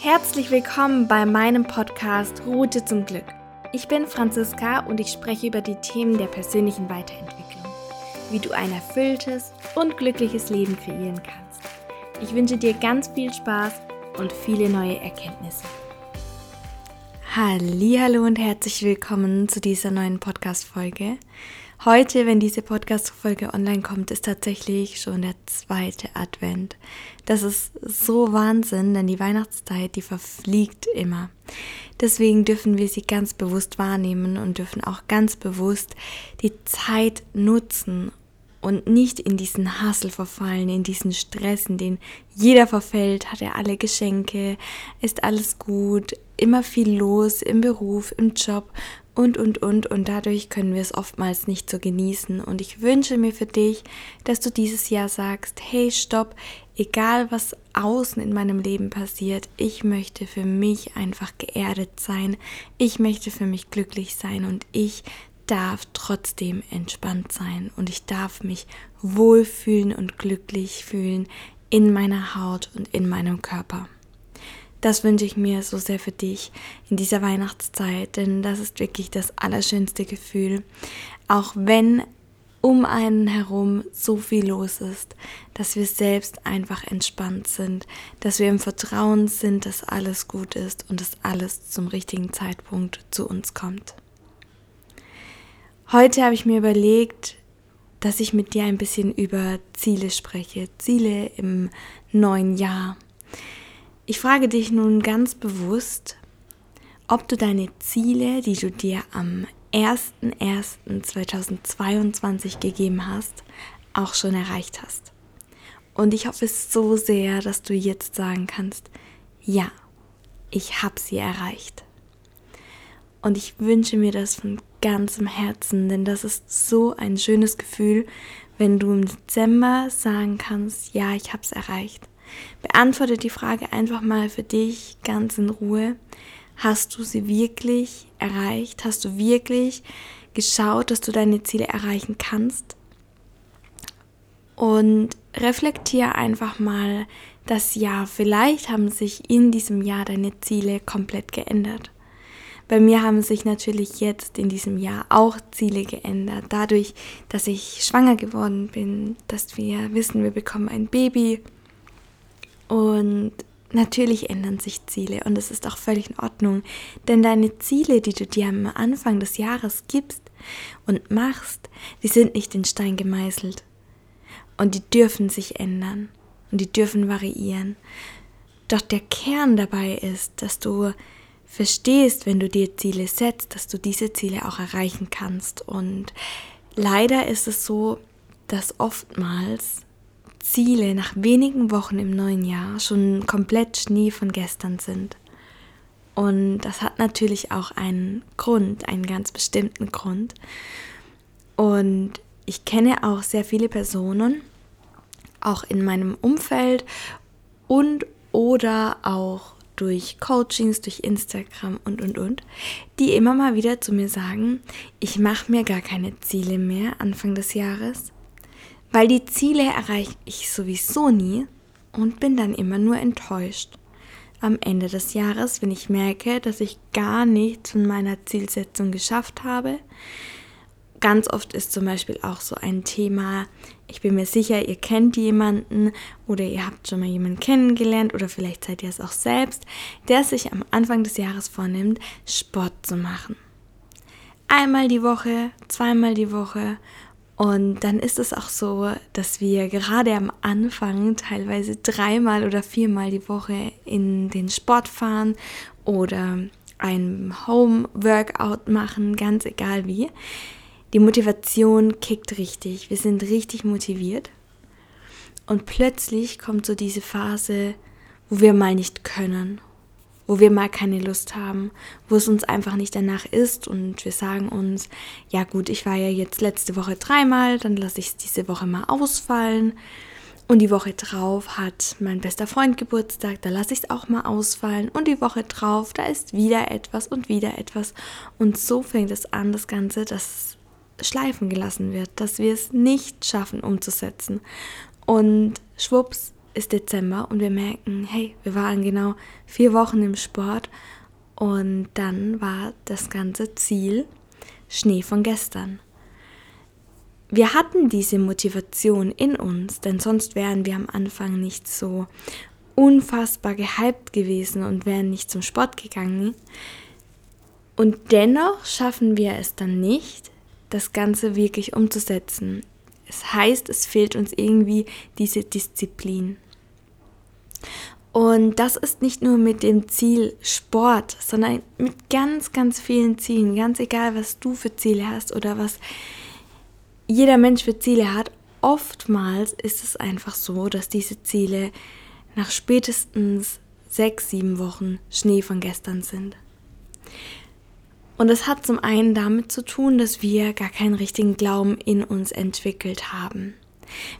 Herzlich willkommen bei meinem Podcast Route zum Glück. Ich bin Franziska und ich spreche über die Themen der persönlichen Weiterentwicklung, wie du ein erfülltes und glückliches Leben kreieren kannst. Ich wünsche dir ganz viel Spaß und viele neue Erkenntnisse. Hallo und herzlich willkommen zu dieser neuen Podcast Folge. Heute, wenn diese Podcast-Folge online kommt, ist tatsächlich schon der zweite Advent. Das ist so Wahnsinn, denn die Weihnachtszeit, die verfliegt immer. Deswegen dürfen wir sie ganz bewusst wahrnehmen und dürfen auch ganz bewusst die Zeit nutzen und nicht in diesen Hassel verfallen, in diesen Stress, in den jeder verfällt, hat er alle Geschenke, ist alles gut, immer viel los im Beruf, im Job und, und, und. Und dadurch können wir es oftmals nicht so genießen. Und ich wünsche mir für dich, dass du dieses Jahr sagst, hey, stopp, egal was außen in meinem Leben passiert, ich möchte für mich einfach geerdet sein. Ich möchte für mich glücklich sein und ich darf trotzdem entspannt sein und ich darf mich wohlfühlen und glücklich fühlen in meiner Haut und in meinem Körper. Das wünsche ich mir so sehr für dich in dieser Weihnachtszeit, denn das ist wirklich das allerschönste Gefühl. Auch wenn um einen herum so viel los ist, dass wir selbst einfach entspannt sind, dass wir im Vertrauen sind, dass alles gut ist und dass alles zum richtigen Zeitpunkt zu uns kommt. Heute habe ich mir überlegt, dass ich mit dir ein bisschen über Ziele spreche, Ziele im neuen Jahr. Ich frage dich nun ganz bewusst, ob du deine Ziele, die du dir am 01.01.2022 gegeben hast, auch schon erreicht hast. Und ich hoffe es so sehr, dass du jetzt sagen kannst, ja, ich habe sie erreicht. Und ich wünsche mir das von ganzem Herzen, denn das ist so ein schönes Gefühl, wenn du im Dezember sagen kannst, ja, ich habe es erreicht. Beantworte die Frage einfach mal für dich ganz in Ruhe. Hast du sie wirklich erreicht? Hast du wirklich geschaut, dass du deine Ziele erreichen kannst? Und reflektiere einfach mal das Jahr. Vielleicht haben sich in diesem Jahr deine Ziele komplett geändert. Bei mir haben sich natürlich jetzt in diesem Jahr auch Ziele geändert. Dadurch, dass ich schwanger geworden bin, dass wir wissen, wir bekommen ein Baby und natürlich ändern sich Ziele und es ist auch völlig in Ordnung, denn deine Ziele, die du dir am Anfang des Jahres gibst und machst, die sind nicht in Stein gemeißelt und die dürfen sich ändern und die dürfen variieren. Doch der Kern dabei ist, dass du verstehst, wenn du dir Ziele setzt, dass du diese Ziele auch erreichen kannst. Und leider ist es so, dass oftmals Ziele nach wenigen Wochen im neuen Jahr schon komplett Schnee von gestern sind. Und das hat natürlich auch einen Grund, einen ganz bestimmten Grund. Und ich kenne auch sehr viele Personen, auch in meinem Umfeld und oder auch durch Coachings, durch Instagram und, und, und, die immer mal wieder zu mir sagen, ich mache mir gar keine Ziele mehr Anfang des Jahres, weil die Ziele erreiche ich sowieso nie und bin dann immer nur enttäuscht. Am Ende des Jahres, wenn ich merke, dass ich gar nichts von meiner Zielsetzung geschafft habe. Ganz oft ist zum Beispiel auch so ein Thema, ich bin mir sicher, ihr kennt jemanden oder ihr habt schon mal jemanden kennengelernt oder vielleicht seid ihr es auch selbst, der sich am Anfang des Jahres vornimmt, Sport zu machen. Einmal die Woche, zweimal die Woche und dann ist es auch so, dass wir gerade am Anfang teilweise dreimal oder viermal die Woche in den Sport fahren oder ein Home-Workout machen, ganz egal wie. Die Motivation kickt richtig. Wir sind richtig motiviert. Und plötzlich kommt so diese Phase, wo wir mal nicht können, wo wir mal keine Lust haben, wo es uns einfach nicht danach ist und wir sagen uns, ja gut, ich war ja jetzt letzte Woche dreimal, dann lasse ich es diese Woche mal ausfallen. Und die Woche drauf hat mein bester Freund Geburtstag, da lasse ich es auch mal ausfallen. Und die Woche drauf, da ist wieder etwas und wieder etwas. Und so fängt es an, das Ganze, dass schleifen gelassen wird, dass wir es nicht schaffen umzusetzen. Und schwupps ist Dezember und wir merken, hey, wir waren genau vier Wochen im Sport und dann war das ganze Ziel Schnee von gestern. Wir hatten diese Motivation in uns, denn sonst wären wir am Anfang nicht so unfassbar gehypt gewesen und wären nicht zum Sport gegangen. Und dennoch schaffen wir es dann nicht, das Ganze wirklich umzusetzen. Es heißt, es fehlt uns irgendwie diese Disziplin. Und das ist nicht nur mit dem Ziel Sport, sondern mit ganz, ganz vielen Zielen. Ganz egal, was du für Ziele hast oder was jeder Mensch für Ziele hat. Oftmals ist es einfach so, dass diese Ziele nach spätestens sechs, sieben Wochen Schnee von gestern sind. Und es hat zum einen damit zu tun, dass wir gar keinen richtigen Glauben in uns entwickelt haben.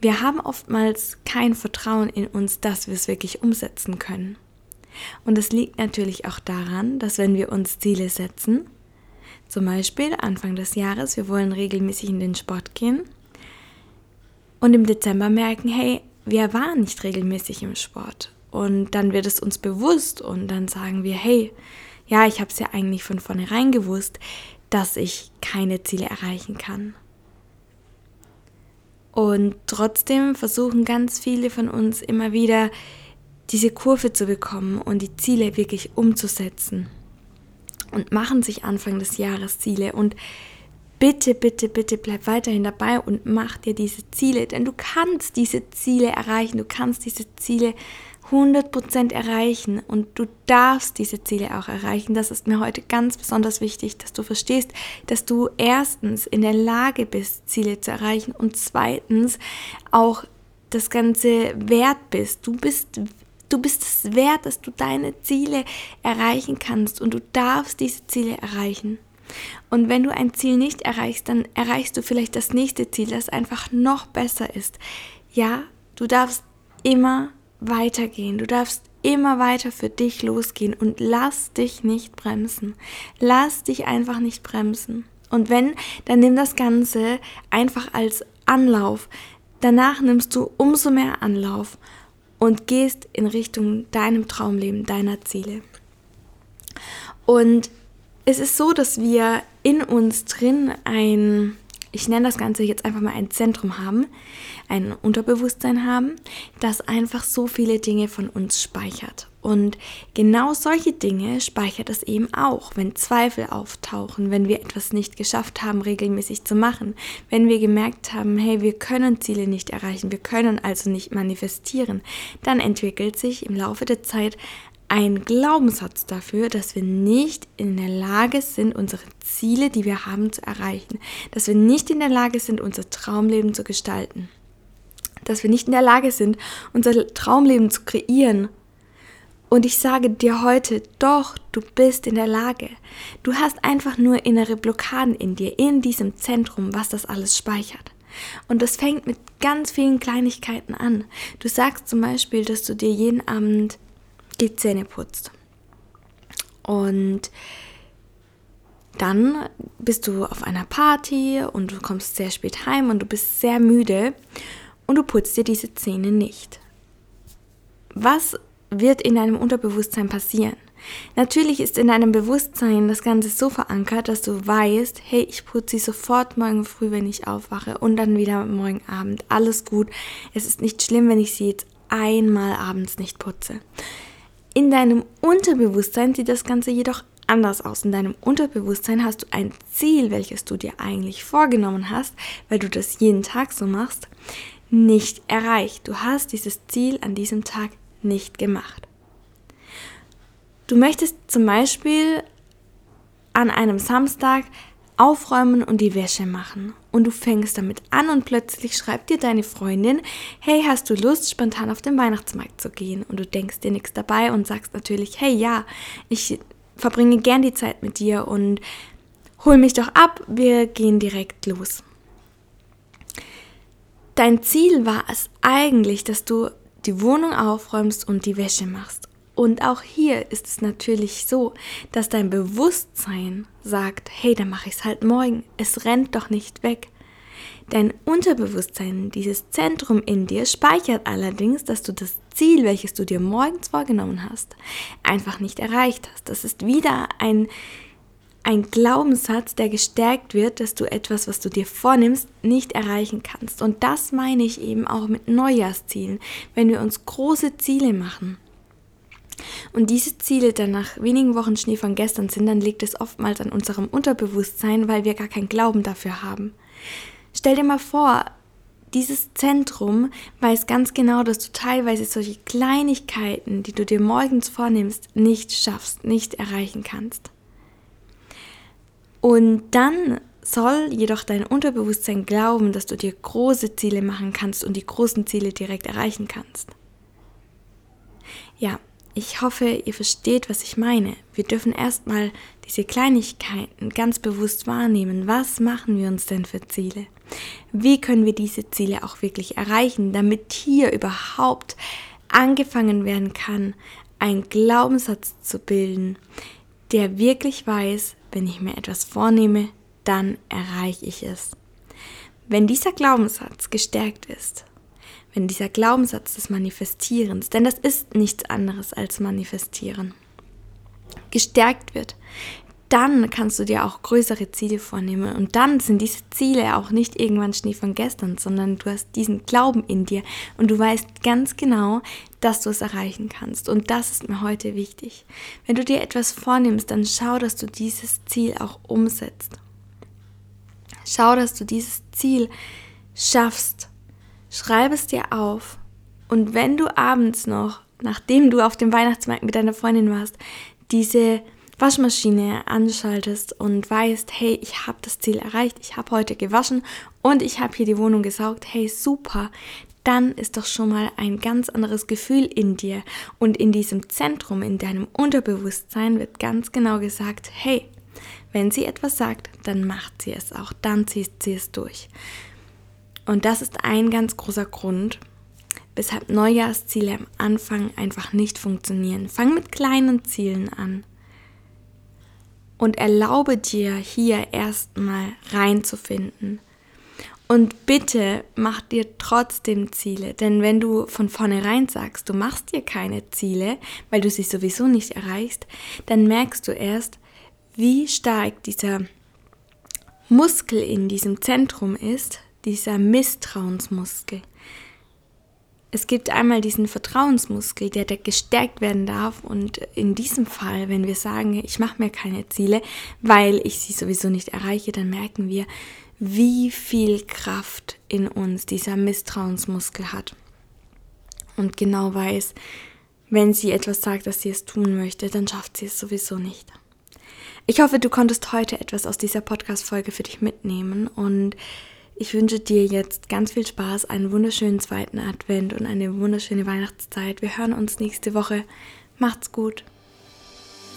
Wir haben oftmals kein Vertrauen in uns, dass wir es wirklich umsetzen können. Und es liegt natürlich auch daran, dass wenn wir uns Ziele setzen, zum Beispiel Anfang des Jahres, wir wollen regelmäßig in den Sport gehen und im Dezember merken, hey, wir waren nicht regelmäßig im Sport. Und dann wird es uns bewusst und dann sagen wir, hey, ja, ich habe es ja eigentlich von vornherein gewusst, dass ich keine Ziele erreichen kann. Und trotzdem versuchen ganz viele von uns immer wieder diese Kurve zu bekommen und die Ziele wirklich umzusetzen. Und machen sich Anfang des Jahres Ziele und bitte, bitte, bitte bleib weiterhin dabei und mach dir diese Ziele, denn du kannst diese Ziele erreichen, du kannst diese Ziele 100% erreichen und du darfst diese Ziele auch erreichen. Das ist mir heute ganz besonders wichtig, dass du verstehst, dass du erstens in der Lage bist, Ziele zu erreichen und zweitens auch das Ganze wert bist. Du bist Du bist es wert, dass du deine Ziele erreichen kannst und du darfst diese Ziele erreichen. Und wenn du ein Ziel nicht erreichst, dann erreichst du vielleicht das nächste Ziel, das einfach noch besser ist. Ja, du darfst immer weitergehen. Du darfst immer weiter für dich losgehen und lass dich nicht bremsen. Lass dich einfach nicht bremsen. Und wenn, dann nimm das Ganze einfach als Anlauf. Danach nimmst du umso mehr Anlauf und gehst in Richtung deinem Traumleben, deiner Ziele. Und es ist so, dass wir in uns drin ein, ich nenne das Ganze jetzt einfach mal ein Zentrum haben, ein Unterbewusstsein haben, das einfach so viele Dinge von uns speichert. Und genau solche Dinge speichert es eben auch, wenn Zweifel auftauchen, wenn wir etwas nicht geschafft haben, regelmäßig zu machen, wenn wir gemerkt haben, hey, wir können Ziele nicht erreichen, wir können also nicht manifestieren, dann entwickelt sich im Laufe der Zeit ein Glaubenssatz dafür, dass wir nicht in der Lage sind, unsere Ziele, die wir haben, zu erreichen. Dass wir nicht in der Lage sind, unser Traumleben zu gestalten. Dass wir nicht in der Lage sind, unser Traumleben zu kreieren. Und ich sage dir heute, doch, du bist in der Lage. Du hast einfach nur innere Blockaden in dir, in diesem Zentrum, was das alles speichert. Und das fängt mit ganz vielen Kleinigkeiten an. Du sagst zum Beispiel, dass du dir jeden Abend die Zähne putzt. Und dann bist du auf einer Party und du kommst sehr spät heim und du bist sehr müde und du putzt dir diese Zähne nicht. Was wird in deinem Unterbewusstsein passieren? Natürlich ist in deinem Bewusstsein das Ganze so verankert, dass du weißt, hey, ich putze sie sofort morgen früh, wenn ich aufwache und dann wieder morgen Abend. Alles gut. Es ist nicht schlimm, wenn ich sie jetzt einmal abends nicht putze. In deinem Unterbewusstsein sieht das Ganze jedoch anders aus. In deinem Unterbewusstsein hast du ein Ziel, welches du dir eigentlich vorgenommen hast, weil du das jeden Tag so machst, nicht erreicht. Du hast dieses Ziel an diesem Tag nicht gemacht. Du möchtest zum Beispiel an einem Samstag aufräumen und die Wäsche machen. Und du fängst damit an und plötzlich schreibt dir deine Freundin, hey, hast du Lust, spontan auf den Weihnachtsmarkt zu gehen? Und du denkst dir nichts dabei und sagst natürlich, hey, ja, ich verbringe gern die Zeit mit dir und hol mich doch ab, wir gehen direkt los. Dein Ziel war es eigentlich, dass du die Wohnung aufräumst und die Wäsche machst. Und auch hier ist es natürlich so, dass dein Bewusstsein sagt, hey, dann mache ich es halt morgen. Es rennt doch nicht weg. Dein Unterbewusstsein, dieses Zentrum in dir, speichert allerdings, dass du das Ziel, welches du dir morgens vorgenommen hast, einfach nicht erreicht hast. Das ist wieder ein, ein Glaubenssatz, der gestärkt wird, dass du etwas, was du dir vornimmst, nicht erreichen kannst. Und das meine ich eben auch mit Neujahrszielen. Wenn wir uns große Ziele machen, und diese Ziele dann nach wenigen Wochen Schnee von gestern sind, dann liegt es oftmals an unserem Unterbewusstsein, weil wir gar keinen Glauben dafür haben. Stell dir mal vor, dieses Zentrum weiß ganz genau, dass du teilweise solche Kleinigkeiten, die du dir morgens vornimmst, nicht schaffst, nicht erreichen kannst. Und dann soll jedoch dein Unterbewusstsein glauben, dass du dir große Ziele machen kannst und die großen Ziele direkt erreichen kannst. Ja, ich hoffe, ihr versteht, was ich meine. Wir dürfen erstmal diese Kleinigkeiten ganz bewusst wahrnehmen. Was machen wir uns denn für Ziele? Wie können wir diese Ziele auch wirklich erreichen, damit hier überhaupt angefangen werden kann, einen Glaubenssatz zu bilden, der wirklich weiß, wenn ich mir etwas vornehme, dann erreiche ich es. Wenn dieser Glaubenssatz gestärkt ist, wenn dieser Glaubenssatz des Manifestierens, denn das ist nichts anderes als Manifestieren, gestärkt wird, dann kannst du dir auch größere Ziele vornehmen. Und dann sind diese Ziele auch nicht irgendwann Schnee von gestern, sondern du hast diesen Glauben in dir und du weißt ganz genau, dass du es erreichen kannst. Und das ist mir heute wichtig. Wenn du dir etwas vornimmst, dann schau, dass du dieses Ziel auch umsetzt. Schau, dass du dieses Ziel schaffst schreib es dir auf und wenn du abends noch, nachdem du auf dem Weihnachtsmarkt mit deiner Freundin warst, diese Waschmaschine anschaltest und weißt, hey, ich habe das Ziel erreicht, ich habe heute gewaschen und ich habe hier die Wohnung gesaugt, hey, super, dann ist doch schon mal ein ganz anderes Gefühl in dir und in diesem Zentrum, in deinem Unterbewusstsein wird ganz genau gesagt, hey, wenn sie etwas sagt, dann macht sie es auch, dann zieht sie es durch. Und das ist ein ganz großer Grund, weshalb Neujahrsziele am Anfang einfach nicht funktionieren. Fang mit kleinen Zielen an und erlaube dir hier erstmal reinzufinden. Und bitte mach dir trotzdem Ziele, denn wenn du von vornherein sagst, du machst dir keine Ziele, weil du sie sowieso nicht erreichst, dann merkst du erst, wie stark dieser Muskel in diesem Zentrum ist, dieser Misstrauensmuskel. Es gibt einmal diesen Vertrauensmuskel, der, der gestärkt werden darf. Und in diesem Fall, wenn wir sagen, ich mache mir keine Ziele, weil ich sie sowieso nicht erreiche, dann merken wir, wie viel Kraft in uns dieser Misstrauensmuskel hat. Und genau weiß, wenn sie etwas sagt, dass sie es tun möchte, dann schafft sie es sowieso nicht. Ich hoffe, du konntest heute etwas aus dieser Podcast-Folge für dich mitnehmen und ich wünsche dir jetzt ganz viel Spaß, einen wunderschönen zweiten Advent und eine wunderschöne Weihnachtszeit. Wir hören uns nächste Woche. Macht's gut.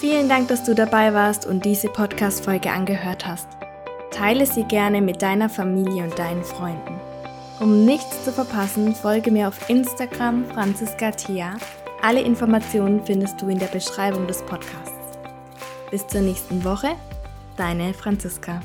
Vielen Dank, dass du dabei warst und diese Podcast-Folge angehört hast. Teile sie gerne mit deiner Familie und deinen Freunden. Um nichts zu verpassen, folge mir auf Instagram Franziska Thea. Alle Informationen findest du in der Beschreibung des Podcasts. Bis zur nächsten Woche, deine Franziska.